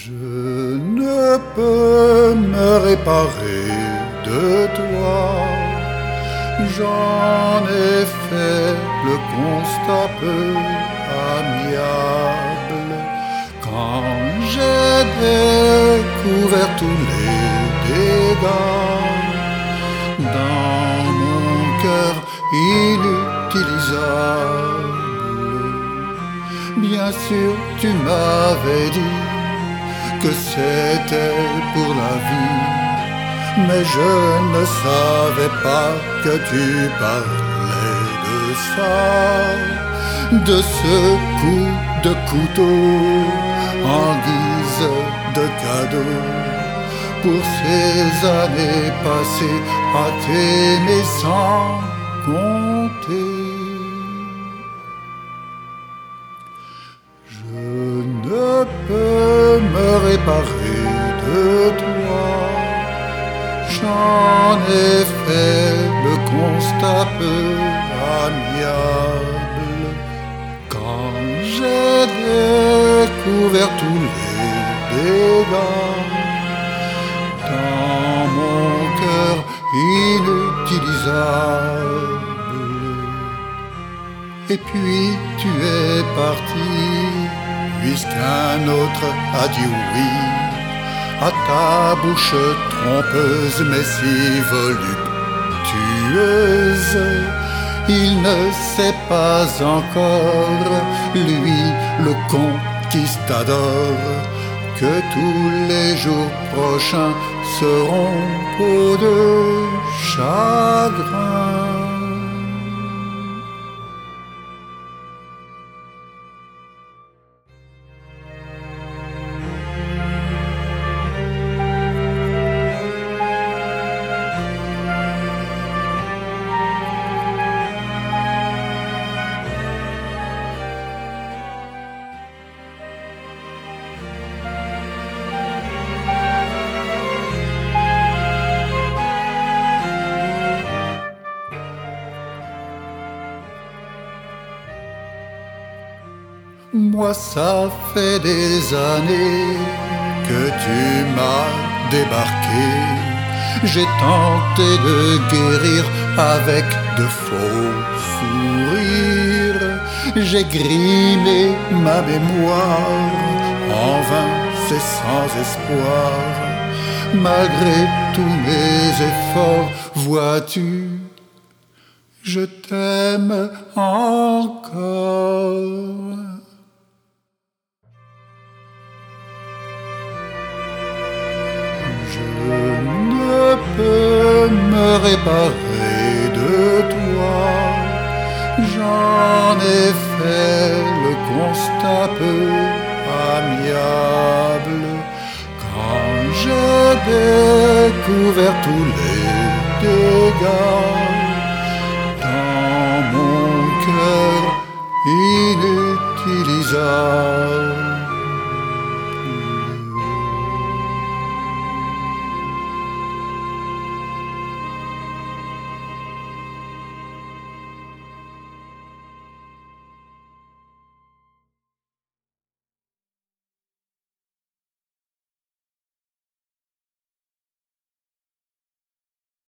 Je ne peux me réparer de toi. J'en ai fait le constat peu amiable quand j'ai découvert tous les dégâts dans mon cœur inutilisable. Bien sûr, tu m'avais dit que c'était pour la vie. Mais je ne savais pas que tu parlais de ça, de ce coup de couteau en guise de cadeau pour ces années passées à t'aimer sans compter. Me réparer de toi. J'en ai fait le constat peu amiable quand j'ai découvert tous les dégâts dans mon cœur inutilisable. Et puis tu es parti, puisqu'un autre a dit oui à ta bouche trompeuse mais si voluptueuse. Il ne sait pas encore, lui le conquistador, que tous les jours prochains seront peau de chagrin. Moi, ça fait des années que tu m'as débarqué. J'ai tenté de guérir avec de faux sourires. J'ai grimé ma mémoire. En vain, c'est sans espoir. Malgré tous mes efforts, vois-tu, je t'aime encore. Ne peux me réparer de toi. J'en ai fait le constat peu amiable quand j'ai découvert tous les dégâts dans mon cœur inutilisable.